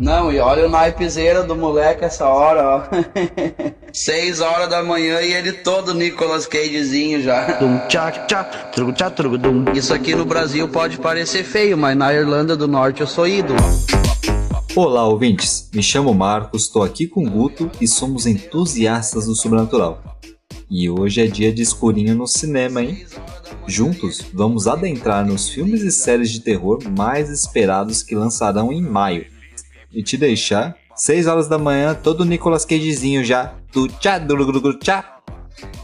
Não, e olha o naipezeiro do moleque essa hora, ó. Seis horas da manhã e ele todo Nicolas Cagezinho já. Isso aqui no Brasil pode parecer feio, mas na Irlanda do Norte eu sou ídolo. Olá, ouvintes. Me chamo Marcos, estou aqui com o Guto e somos entusiastas do sobrenatural. E hoje é dia de escurinho no cinema, hein? Juntos, vamos adentrar nos filmes e séries de terror mais esperados que lançarão em maio. E te deixar 6 horas da manhã, todo Nicolas Cagezinho já. Do tchá, do do tchá.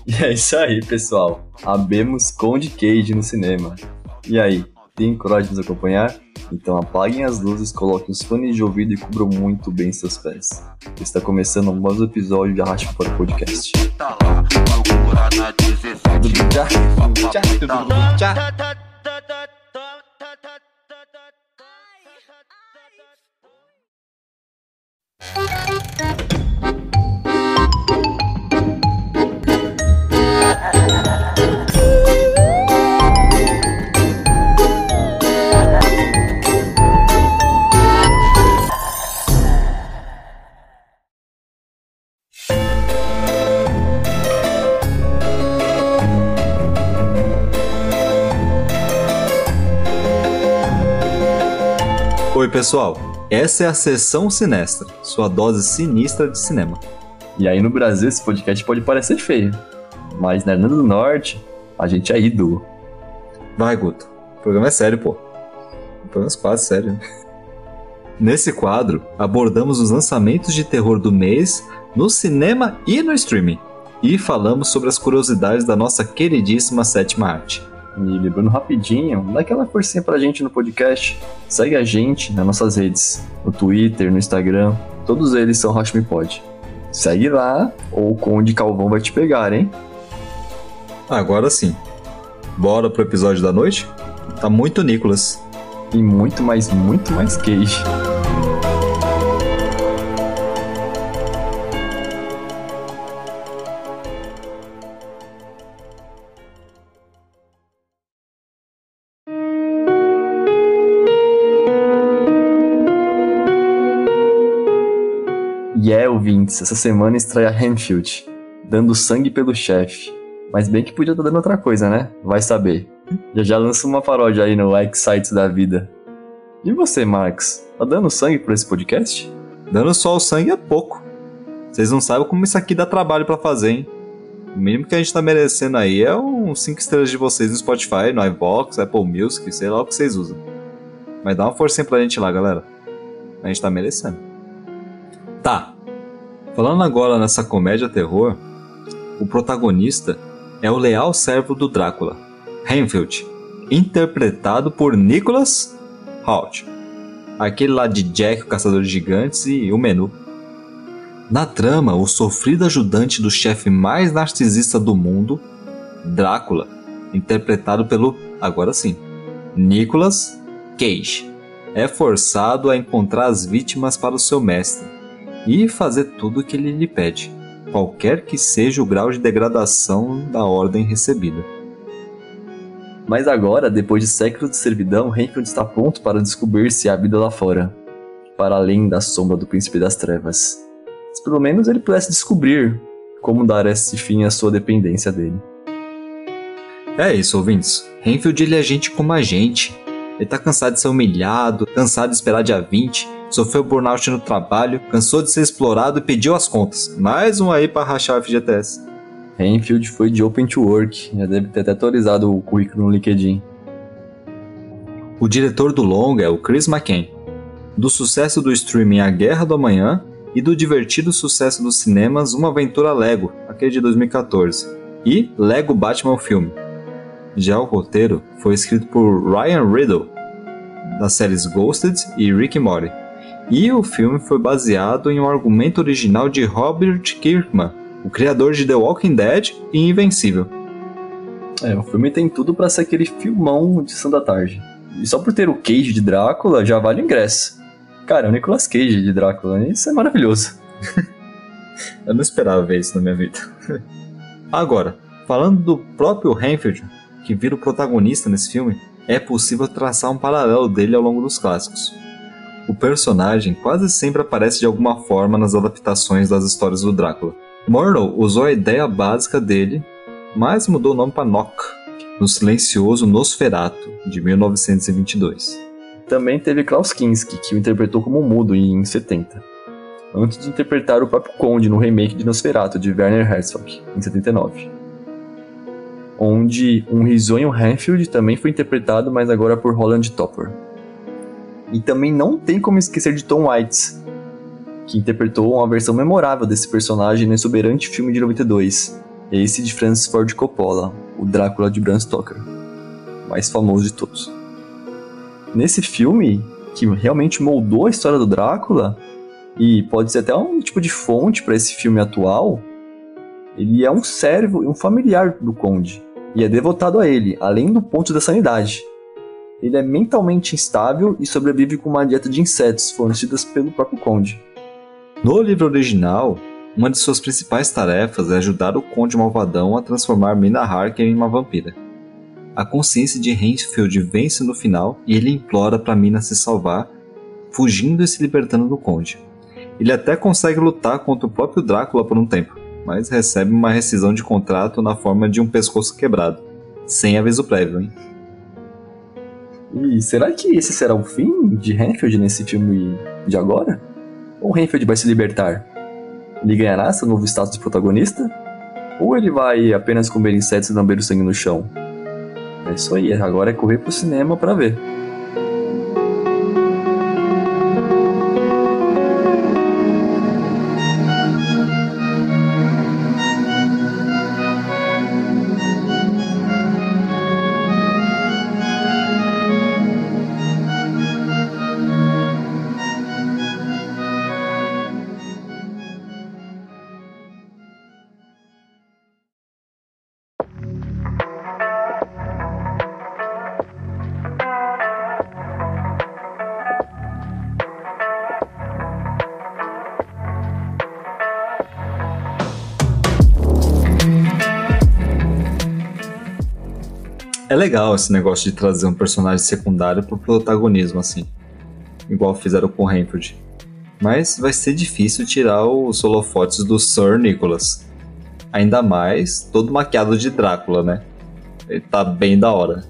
E é isso aí, pessoal. Abemos Conde Cage no cinema. E aí, tem coragem de nos acompanhar? Então apaguem as luzes, coloquem os fones de ouvido e cubram muito bem seus pés. Está começando mais um episódio de Arraste para o Podcast. Oi, pessoal. Essa é a Sessão Sinestra, sua dose sinistra de cinema. E aí no Brasil esse podcast pode parecer feio, mas na Irlanda do Norte a gente é ídolo. Vai, Guto. O programa é sério, pô. O programa é quase sério. Nesse quadro, abordamos os lançamentos de terror do mês no cinema e no streaming. E falamos sobre as curiosidades da nossa queridíssima sétima arte. E lembrando rapidinho, dá aquela forcinha pra gente no podcast. Segue a gente nas nossas redes, no Twitter, no Instagram, todos eles são Rocha Me Pod. Segue lá, ou o Conde Calvão vai te pegar, hein? Agora sim. Bora pro episódio da noite? Tá muito Nicolas. E muito mais, muito mais Cage. Ouvintes, essa semana estreia Hanfield, dando sangue pelo chefe. Mas bem que podia estar dando outra coisa, né? Vai saber. Já já lança uma paródia aí no Like Sites da vida. E você, Marx? Tá dando sangue por esse podcast? Dando só o sangue é pouco. Vocês não sabem como isso aqui dá trabalho pra fazer, hein? O mínimo que a gente tá merecendo aí é uns 5 estrelas de vocês no Spotify, no iVox, Apple Music, sei lá o que vocês usam. Mas dá uma forcinha pra gente lá, galera. A gente tá merecendo. Tá. Falando agora nessa comédia terror, o protagonista é o leal servo do Drácula, Renfield, interpretado por Nicholas Hoult. Aquele lá de Jack, o Caçador de Gigantes e o Menu. Na trama, o sofrido ajudante do chefe mais narcisista do mundo, Drácula, interpretado pelo, agora sim, Nicolas Cage, é forçado a encontrar as vítimas para o seu mestre e fazer tudo o que ele lhe pede, qualquer que seja o grau de degradação da ordem recebida. Mas agora, depois de séculos de servidão, Renfield está pronto para descobrir se há vida lá fora, para além da sombra do príncipe das trevas. Se pelo menos ele pudesse descobrir como dar esse fim à sua dependência dele. É isso, ouvintes. Renfield ele é gente como a gente. Ele tá cansado de ser humilhado, cansado de esperar dia 20, sofreu burnout no trabalho, cansou de ser explorado e pediu as contas. Mais um aí para rachar o FGTS. Renfield foi de Open to Work, já deve ter até atualizado o currículo no LinkedIn. O diretor do longa é o Chris McCain. Do sucesso do streaming A Guerra do Amanhã e do divertido sucesso dos cinemas Uma Aventura Lego, aquele de 2014, e Lego Batman o filme. Já o roteiro foi escrito por Ryan Riddle, das séries Ghosted e Rick and Morty. E o filme foi baseado em um argumento original de Robert Kirkman, o criador de The Walking Dead e Invencível. É, o filme tem tudo para ser aquele filmão de Santa Tarde. E só por ter o Cage de Drácula já vale o ingresso. Cara, é o Nicolas Cage de Drácula, isso é maravilhoso. Eu não esperava ver isso na minha vida. Agora, falando do próprio Renfield, que vira o protagonista nesse filme, é possível traçar um paralelo dele ao longo dos clássicos. O personagem quase sempre aparece de alguma forma nas adaptações das histórias do Drácula. Murnau usou a ideia básica dele, mas mudou o nome para Nock, no silencioso Nosferatu, de 1922. Também teve Klaus Kinski, que o interpretou como mudo em 70, antes de interpretar o próprio Conde no remake de Nosferatu, de Werner Herzog, em 79. Onde um risonho Hanfield também foi interpretado, mas agora por Roland Topper. E também não tem como esquecer de Tom Waits, que interpretou uma versão memorável desse personagem no exuberante filme de 92, esse de Francis Ford Coppola, o Drácula de Bram Stoker, mais famoso de todos. Nesse filme, que realmente moldou a história do Drácula, e pode ser até um tipo de fonte para esse filme atual, ele é um servo e um familiar do Conde, e é devotado a ele, além do ponto da sanidade. Ele é mentalmente instável e sobrevive com uma dieta de insetos fornecidas pelo próprio Conde. No livro original, uma de suas principais tarefas é ajudar o Conde Malvadão a transformar Mina Harker em uma vampira. A consciência de Hansfield vence no final e ele implora para Mina se salvar, fugindo e se libertando do Conde. Ele até consegue lutar contra o próprio Drácula por um tempo, mas recebe uma rescisão de contrato na forma de um pescoço quebrado, sem aviso prévio, hein? E será que esse será o fim de Hanfield nesse filme de agora? Ou Hanfield vai se libertar? Ele ganhará seu novo status de protagonista? Ou ele vai apenas comer insetos e lamber o sangue no chão? É isso aí, agora é correr pro cinema para ver. Legal esse negócio de trazer um personagem secundário pro protagonismo, assim. Igual fizeram com Hanford. Mas vai ser difícil tirar os holofotes do Sir Nicholas. Ainda mais todo maquiado de Drácula, né? Ele tá bem da hora.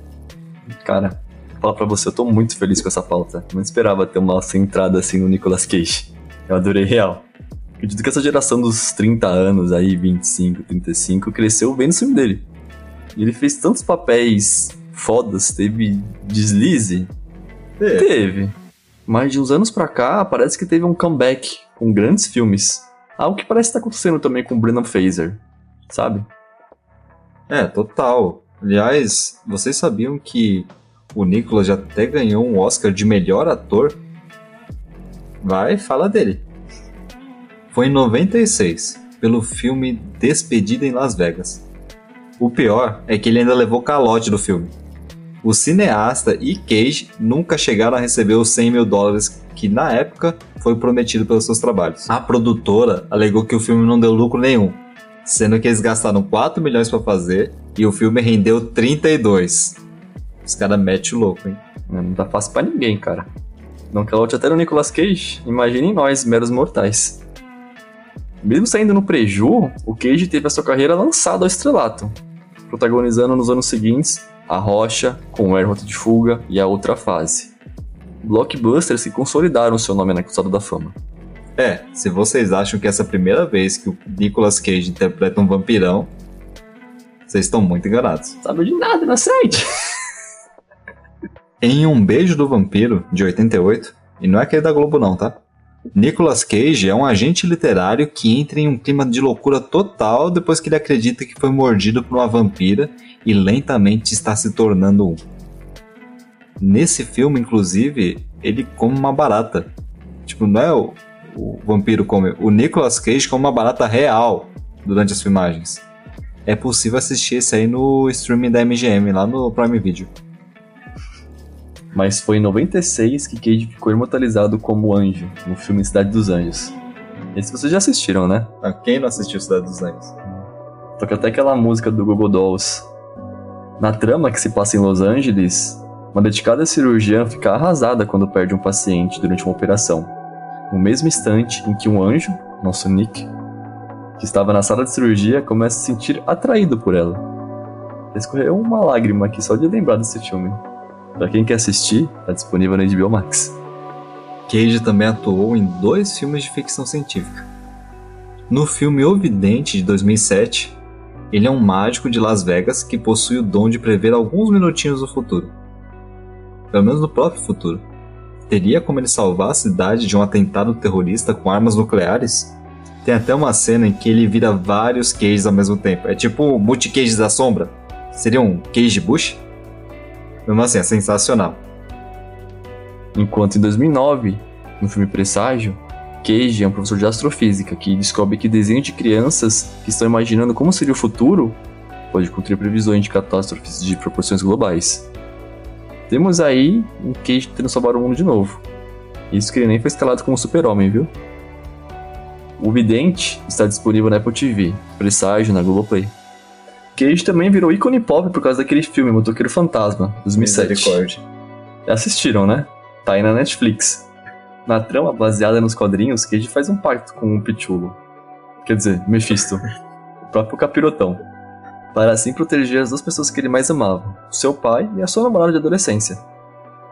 Cara, falar pra você, eu tô muito feliz com essa pauta. Não esperava ter uma centrada assim no Nicolas Cage. Eu adorei real. Acredito que essa geração dos 30 anos aí, 25, 35, cresceu vendo o filme dele. Ele fez tantos papéis fodas, teve deslize. É. Teve. Mas de uns anos pra cá, parece que teve um comeback com grandes filmes. Algo que parece estar acontecendo também com o Brendan Fraser, sabe? É, total. Aliás, vocês sabiam que o Nicholas já até ganhou um Oscar de melhor ator? Vai, fala dele. Foi em 96, pelo filme Despedida em Las Vegas. O pior é que ele ainda levou calote do filme. O cineasta e Cage nunca chegaram a receber os 100 mil dólares que na época foi prometido pelos seus trabalhos. A produtora alegou que o filme não deu lucro nenhum, sendo que eles gastaram 4 milhões para fazer e o filme rendeu 32. Os caras metem o louco, hein? Não tá fácil pra ninguém, cara. Não calote até no Nicolas Cage, imaginem nós, meros mortais. Mesmo saindo no preju, o Cage teve a sua carreira lançada ao estrelato, protagonizando nos anos seguintes A Rocha, com o Rota de Fuga e A Outra Fase. Blockbusters que consolidaram seu nome na cruzada da fama. É, se vocês acham que essa é a primeira vez que o Nicolas Cage interpreta um vampirão, vocês estão muito enganados. Sabe de nada, inocente! Em Um Beijo do Vampiro, de 88, e não é aquele da Globo não, tá? Nicolas Cage é um agente literário que entra em um clima de loucura total depois que ele acredita que foi mordido por uma vampira e lentamente está se tornando um. Nesse filme, inclusive, ele come uma barata. Tipo, não é o, o vampiro come, o Nicolas Cage come uma barata real durante as filmagens. É possível assistir esse aí no streaming da MGM, lá no Prime Video. Mas foi em 96 que Cage ficou imortalizado como anjo no filme Cidade dos Anjos. Esse vocês já assistiram, né? Ah, Quem não assistiu Cidade dos Anjos? Toca até aquela música do Google Dolls. Na trama que se passa em Los Angeles, Uma dedicada cirurgiã fica arrasada quando perde um paciente durante uma operação. No mesmo instante em que um anjo, nosso Nick, que estava na sala de cirurgia, começa a se sentir atraído por ela. Escorreu uma lágrima aqui só de lembrar desse filme. Pra quem quer assistir, tá disponível na HBO Max. Cage também atuou em dois filmes de ficção científica. No filme O Vidente de 2007, ele é um mágico de Las Vegas que possui o dom de prever alguns minutinhos do futuro pelo menos no próprio futuro. Teria como ele salvar a cidade de um atentado terrorista com armas nucleares? Tem até uma cena em que ele vira vários Cages ao mesmo tempo. É tipo multi-Cages da sombra. Seria um Cage Bush? Mesmo assim, é sensacional. Enquanto em 2009, no filme Presságio, Cage é um professor de astrofísica que descobre que desenho de crianças que estão imaginando como seria o futuro pode conter previsões de catástrofes de proporções globais. Temos aí um Cage transformar o mundo de novo. Isso que ele nem foi escalado como super-homem, viu? O Vidente está disponível na Apple TV, Presságio na Globoplay. Cage também virou ícone pop por causa daquele filme Motoqueiro Fantasma, 2007. Já assistiram, né? Tá aí na Netflix. Na trama baseada nos quadrinhos, Cage faz um pacto com o Pichulo. Quer dizer, Mephisto. o próprio capirotão para assim proteger as duas pessoas que ele mais amava, seu pai e a sua namorada de adolescência.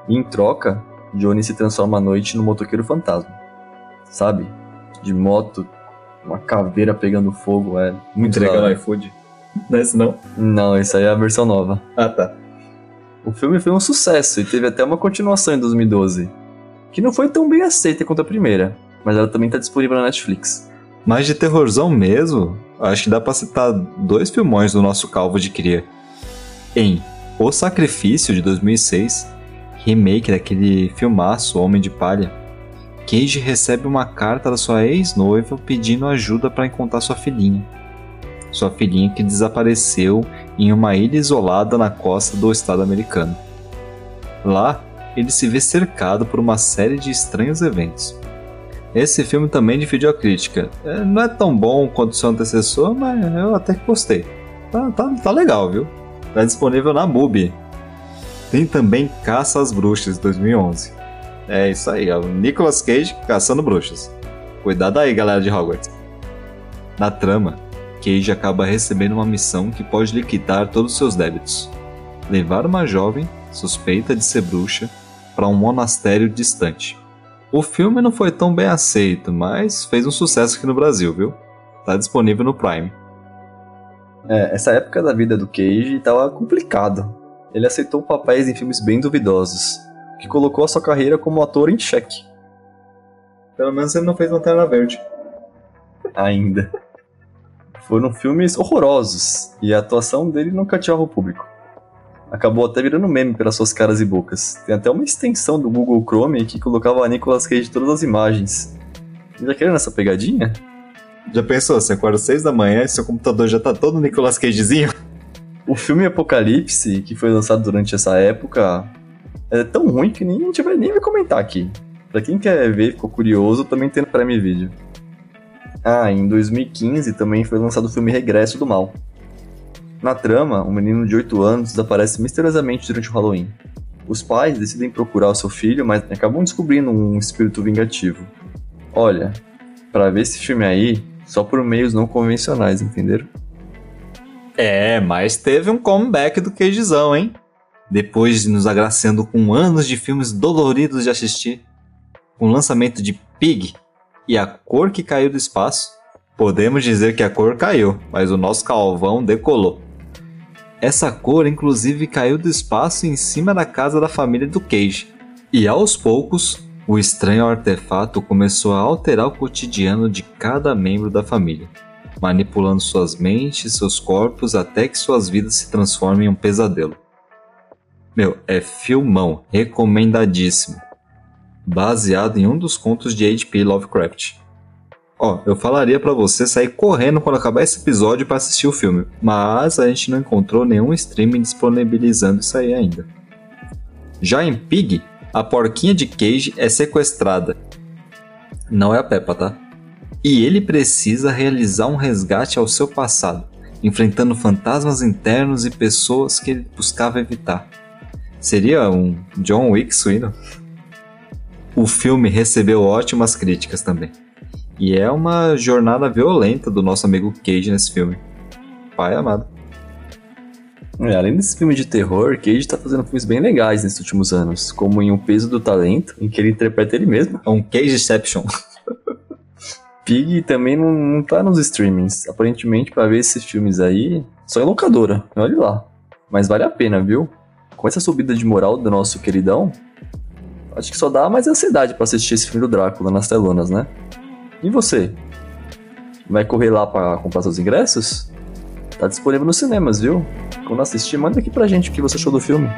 E em troca, Johnny se transforma à noite no motoqueiro fantasma. Sabe? De moto, uma caveira pegando fogo, é muito Entrega legal. iFood. Não é esse não? Não, essa aí é a versão nova. Ah, tá. O filme foi um sucesso e teve até uma continuação em 2012, que não foi tão bem aceita quanto a primeira, mas ela também está disponível na Netflix. Mas de terrorzão mesmo, acho que dá pra citar dois filmões do nosso calvo de cria. Em O Sacrifício, de 2006, remake daquele filmaço Homem de Palha, Cage recebe uma carta da sua ex-noiva pedindo ajuda para encontrar sua filhinha. Sua filhinha que desapareceu em uma ilha isolada na costa do estado americano. Lá, ele se vê cercado por uma série de estranhos eventos. Esse filme também dividiu a crítica. É, não é tão bom quanto seu antecessor, mas eu até que gostei. Tá, tá, tá legal, viu? Tá disponível na MUBI. Tem também Caça às Bruxas, 2011. É isso aí, o Nicolas Cage caçando bruxas. Cuidado aí, galera de Hogwarts. Na trama, Cage acaba recebendo uma missão que pode liquidar todos os seus débitos. Levar uma jovem, suspeita de ser bruxa, para um monastério distante. O filme não foi tão bem aceito, mas fez um sucesso aqui no Brasil, viu? Tá disponível no Prime. É, essa época da vida do Cage estava complicado. Ele aceitou papéis em filmes bem duvidosos, o que colocou a sua carreira como ator em xeque. Pelo menos ele não fez Lanterna Verde. Ainda. Foram filmes horrorosos, e a atuação dele não cativava o público. Acabou até virando meme pelas suas caras e bocas. Tem até uma extensão do Google Chrome que colocava a Nicolas Cage em todas as imagens. Já querendo essa pegadinha? Já pensou, você acorda às 6 da manhã e seu computador já tá todo Nicolas Cagezinho? O filme Apocalipse, que foi lançado durante essa época, é tão ruim que nem a gente vai nem vai comentar aqui. Pra quem quer ver, ficou curioso, também tem no Prime Video. Ah, em 2015 também foi lançado o filme Regresso do Mal. Na trama, um menino de 8 anos desaparece misteriosamente durante o Halloween. Os pais decidem procurar o seu filho, mas acabam descobrindo um espírito vingativo. Olha, para ver esse filme aí, só por meios não convencionais, entenderam? É, mas teve um comeback do Cagezão, hein? Depois de nos agraciando com anos de filmes doloridos de assistir, com o lançamento de Pig e A Cor que Caiu do Espaço, podemos dizer que a cor caiu, mas o nosso calvão decolou. Essa cor, inclusive, caiu do espaço em cima da casa da família do Cage, e aos poucos, o estranho artefato começou a alterar o cotidiano de cada membro da família, manipulando suas mentes, seus corpos até que suas vidas se transformem em um pesadelo. Meu, é filmão, recomendadíssimo. Baseado em um dos contos de H.P. Lovecraft. Ó, eu falaria para você sair correndo quando acabar esse episódio para assistir o filme, mas a gente não encontrou nenhum streaming disponibilizando isso aí ainda. Já em Pig, a porquinha de Cage é sequestrada. Não é a Peppa, tá? E ele precisa realizar um resgate ao seu passado, enfrentando fantasmas internos e pessoas que ele buscava evitar. Seria um John Wick suíno. O filme recebeu ótimas críticas também. E é uma jornada violenta do nosso amigo Cage nesse filme. Pai amado. É, além desse filme de terror, Cage tá fazendo filmes bem legais nesses últimos anos, como em O Peso do Talento, em que ele interpreta ele mesmo. É um Cageception. Pig também não, não tá nos streamings. Aparentemente, para ver esses filmes aí, só em locadora. Olha lá. Mas vale a pena, viu? Com essa subida de moral do nosso queridão, acho que só dá mais ansiedade para assistir esse filme do Drácula nas telonas, né? E você? Vai correr lá para comprar seus ingressos? Tá disponível nos cinemas, viu? Quando assistir, manda aqui pra gente o que você achou do filme.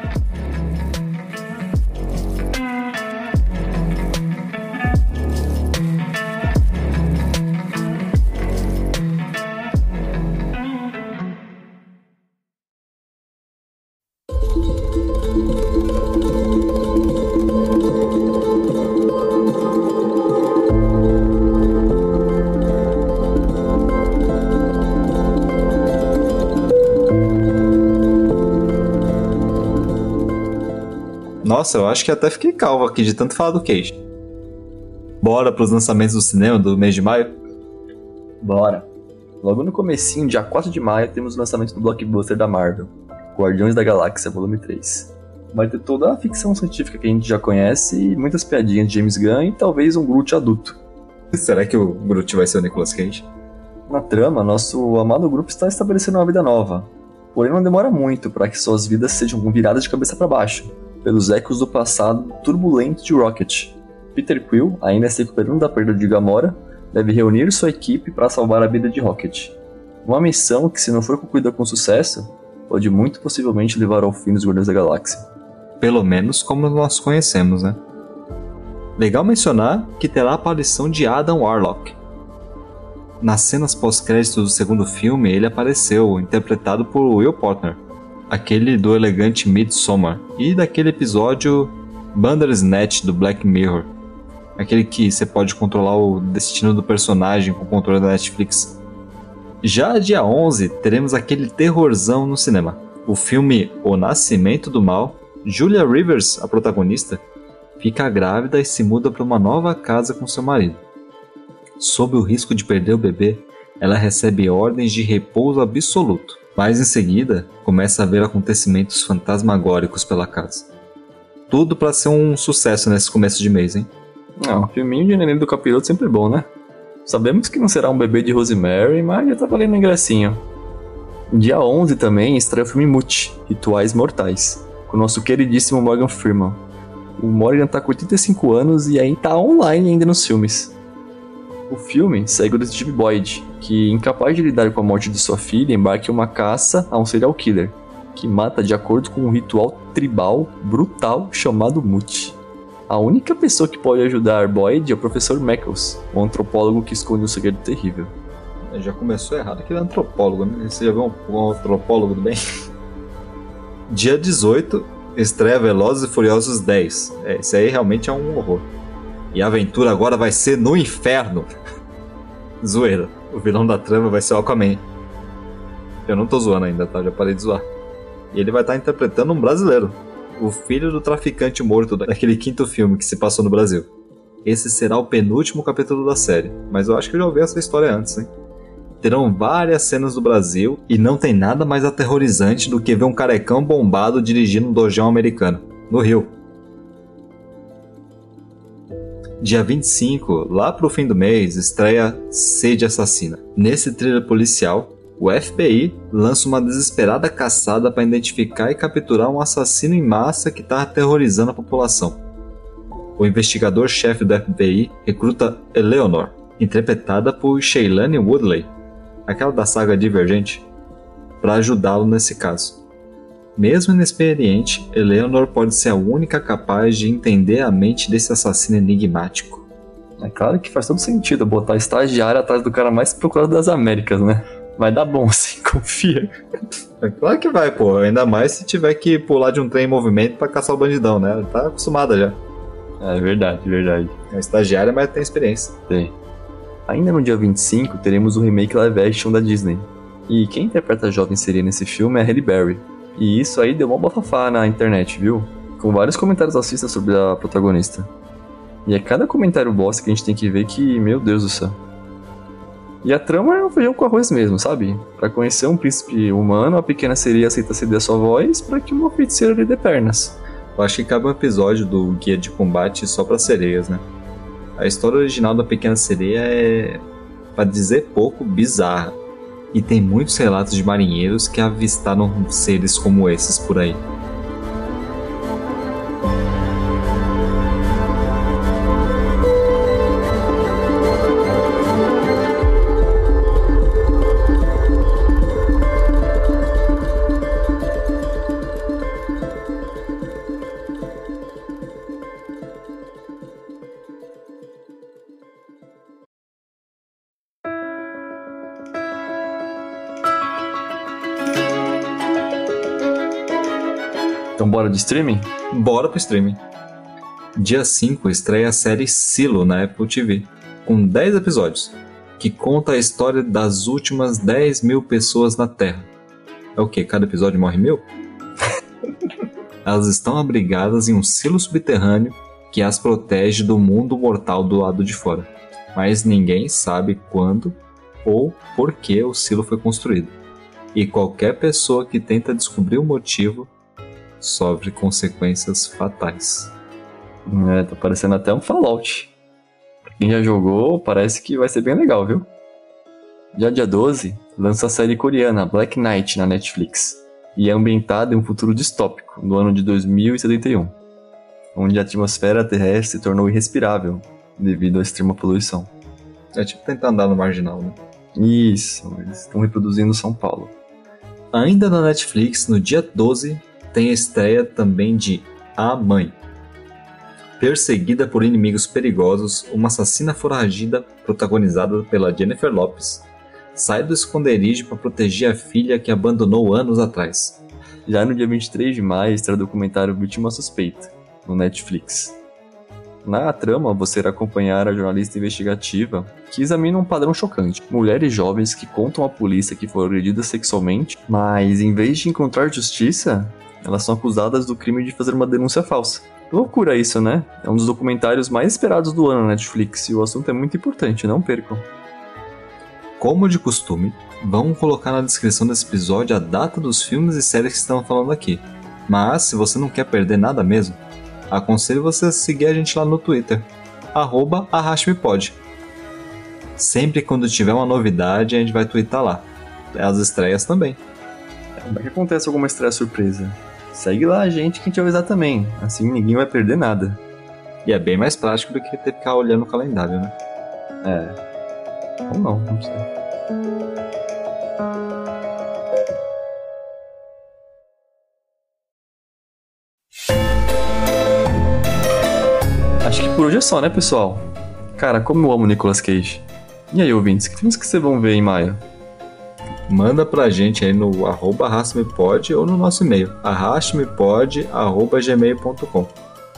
Nossa, eu acho que até fiquei calvo aqui de tanto falar do Cage. Bora pros lançamentos do cinema do mês de maio? Bora. Logo no comecinho, dia 4 de maio, temos o lançamento do blockbuster da Marvel, Guardiões da Galáxia, volume 3. Vai ter toda a ficção científica que a gente já conhece e muitas piadinhas de James Gunn e talvez um Groot adulto. Será que o Groot vai ser o Nicolas Cage? Na trama, nosso amado grupo está estabelecendo uma vida nova, porém não demora muito para que suas vidas sejam viradas de cabeça para baixo pelos ecos do passado turbulento de Rocket. Peter Quill, ainda se recuperando da perda de Gamora, deve reunir sua equipe para salvar a vida de Rocket. Uma missão que, se não for concluída com sucesso, pode muito possivelmente levar ao fim dos Guardiões da Galáxia. Pelo menos como nós conhecemos, né? Legal mencionar que terá a aparição de Adam Warlock. Nas cenas pós-créditos do segundo filme, ele apareceu, interpretado por Will Portner aquele do elegante Midsommar e daquele episódio Bandersnatch do Black Mirror. Aquele que você pode controlar o destino do personagem com o controle da Netflix. Já dia 11 teremos aquele terrorzão no cinema. O filme O Nascimento do Mal. Julia Rivers, a protagonista, fica grávida e se muda para uma nova casa com seu marido. Sob o risco de perder o bebê, ela recebe ordens de repouso absoluto. Mas em seguida, começa a haver acontecimentos fantasmagóricos pela casa. Tudo para ser um sucesso nesse começo de mês, hein? Ah, um filminho de neném do capiroto sempre bom, né? Sabemos que não será um bebê de Rosemary, mas já tá valendo um ingressinho. Dia 11 também estreia o filme Mute, Rituais Mortais, com o nosso queridíssimo Morgan Freeman. O Morgan tá com 85 anos e aí tá online ainda nos filmes. O filme segue o detetive Boyd, que, incapaz de lidar com a morte de sua filha, embarca em uma caça a um serial killer, que mata de acordo com um ritual tribal brutal chamado Mut. A única pessoa que pode ajudar Boyd é o professor Meckles, um antropólogo que esconde um segredo terrível. Já começou errado, aquele é antropólogo, né? Você já viu um, um antropólogo do bem? Dia 18, estreia Velozes e Furiosos 10. É, esse aí realmente é um horror. E a aventura agora vai ser no inferno. Zoeira. O vilão da trama vai ser o Aquaman. Eu não tô zoando ainda, tá? Já parei de zoar. E ele vai estar tá interpretando um brasileiro. O filho do traficante morto daquele quinto filme que se passou no Brasil. Esse será o penúltimo capítulo da série, mas eu acho que eu já ouvi essa história antes, hein? Terão várias cenas do Brasil e não tem nada mais aterrorizante do que ver um carecão bombado dirigindo um dojão americano, no Rio. Dia 25, lá pro fim do mês, estreia Sede Assassina. Nesse thriller policial, o FBI lança uma desesperada caçada para identificar e capturar um assassino em massa que está aterrorizando a população. O investigador-chefe do FBI recruta Eleanor, interpretada por Shailene Woodley, aquela da saga Divergente, para ajudá-lo nesse caso. Mesmo inexperiente, Eleanor pode ser a única capaz de entender a mente desse assassino enigmático. É claro que faz todo sentido botar estagiário atrás do cara mais procurado das Américas, né? Vai dar bom, sim, confia. É claro que vai, pô. Ainda mais se tiver que pular de um trem em movimento para caçar o bandidão, né? Tá acostumada já. É verdade, verdade. É estagiária, mas tem experiência. Tem. Ainda no dia 25, teremos o remake live action da Disney. E quem interpreta a jovem seria nesse filme é a Halle Berry, e isso aí deu uma bafafá na internet, viu? com vários comentários racistas sobre a protagonista. E é cada comentário bosta que a gente tem que ver que, meu Deus do céu. E a trama é um feijão com arroz mesmo, sabe? Para conhecer um príncipe humano, a pequena sereia aceita ceder sua voz para que uma feiticeira lhe dê pernas. Eu acho que cabe um episódio do Guia de Combate só para sereias, né? A história original da Pequena Sereia é, para dizer pouco, bizarra. E tem muitos relatos de marinheiros que avistaram seres como esses por aí. Então bora de streaming? Bora pro streaming. Dia 5 estreia a série Silo na Apple TV, com 10 episódios, que conta a história das últimas 10 mil pessoas na Terra. É o que? Cada episódio morre mil? Elas estão abrigadas em um silo subterrâneo que as protege do mundo mortal do lado de fora. Mas ninguém sabe quando ou por que o silo foi construído. E qualquer pessoa que tenta descobrir o motivo sofre consequências fatais. É, tá parecendo até um Fallout. Pra quem já jogou, parece que vai ser bem legal, viu? Já dia 12, lança a série coreana Black Knight na Netflix. E é ambientada em um futuro distópico, no ano de 2071, onde a atmosfera terrestre se tornou irrespirável devido à extrema poluição. É tipo tentar andar no marginal, né? Isso, eles estão reproduzindo São Paulo. Ainda na Netflix, no dia 12, tem a estreia também de A Mãe. Perseguida por inimigos perigosos, uma assassina foragida, protagonizada pela Jennifer Lopes, sai do esconderijo para proteger a filha que abandonou anos atrás. Já no dia 23 de maio estreia o documentário Vítima Suspeita, no Netflix. Na trama, você irá acompanhar a jornalista investigativa que examina um padrão chocante. Mulheres jovens que contam à polícia que foram agredidas sexualmente, mas em vez de encontrar justiça, elas são acusadas do crime de fazer uma denúncia falsa. Loucura isso, né? É um dos documentários mais esperados do ano na Netflix e o assunto é muito importante, não percam. Como de costume, vamos colocar na descrição desse episódio a data dos filmes e séries que estamos falando aqui. Mas, se você não quer perder nada mesmo, aconselho você a seguir a gente lá no Twitter, arroba arrastmepod. Sempre quando tiver uma novidade, a gente vai twittar lá. As estreias também. Como é que acontece alguma estreia surpresa? Segue lá a gente que a gente vai avisar também. Assim ninguém vai perder nada. E é bem mais prático do que ter que ficar olhando o calendário, né? É. Ou não, não sei. Acho que por hoje é só, né, pessoal? Cara, como eu amo Nicolas Cage. E aí, ouvintes, que filmes que vocês vão ver em maio? Manda pra gente aí no arroba ou no nosso e-mail, arrastmepod.gmail.com.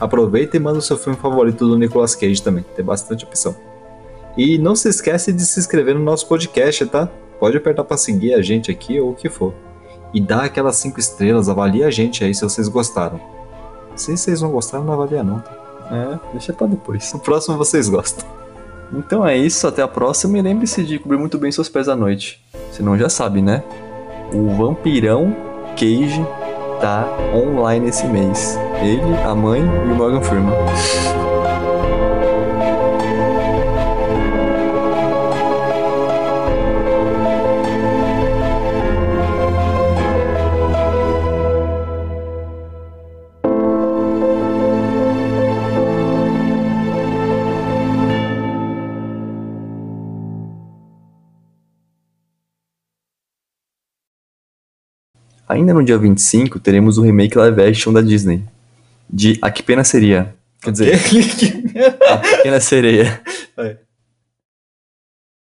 Aproveita e manda o seu filme favorito do Nicolas Cage também, tem bastante opção. E não se esquece de se inscrever no nosso podcast, tá? Pode apertar para seguir a gente aqui ou o que for. E dá aquelas 5 estrelas, avalia a gente aí se vocês gostaram. Se vocês não gostaram, não avalia não. É, deixa pra depois. No próximo vocês gostam. Então é isso, até a próxima e lembre-se de cobrir muito bem seus pés à noite. Senão já sabe, né? O Vampirão Cage tá online esse mês. Ele, a mãe e o Morgan Freeman. Ainda no dia 25, teremos o remake live action da Disney. De A Que Pena Seria. Quer dizer, A Pequena Sereia. Vai.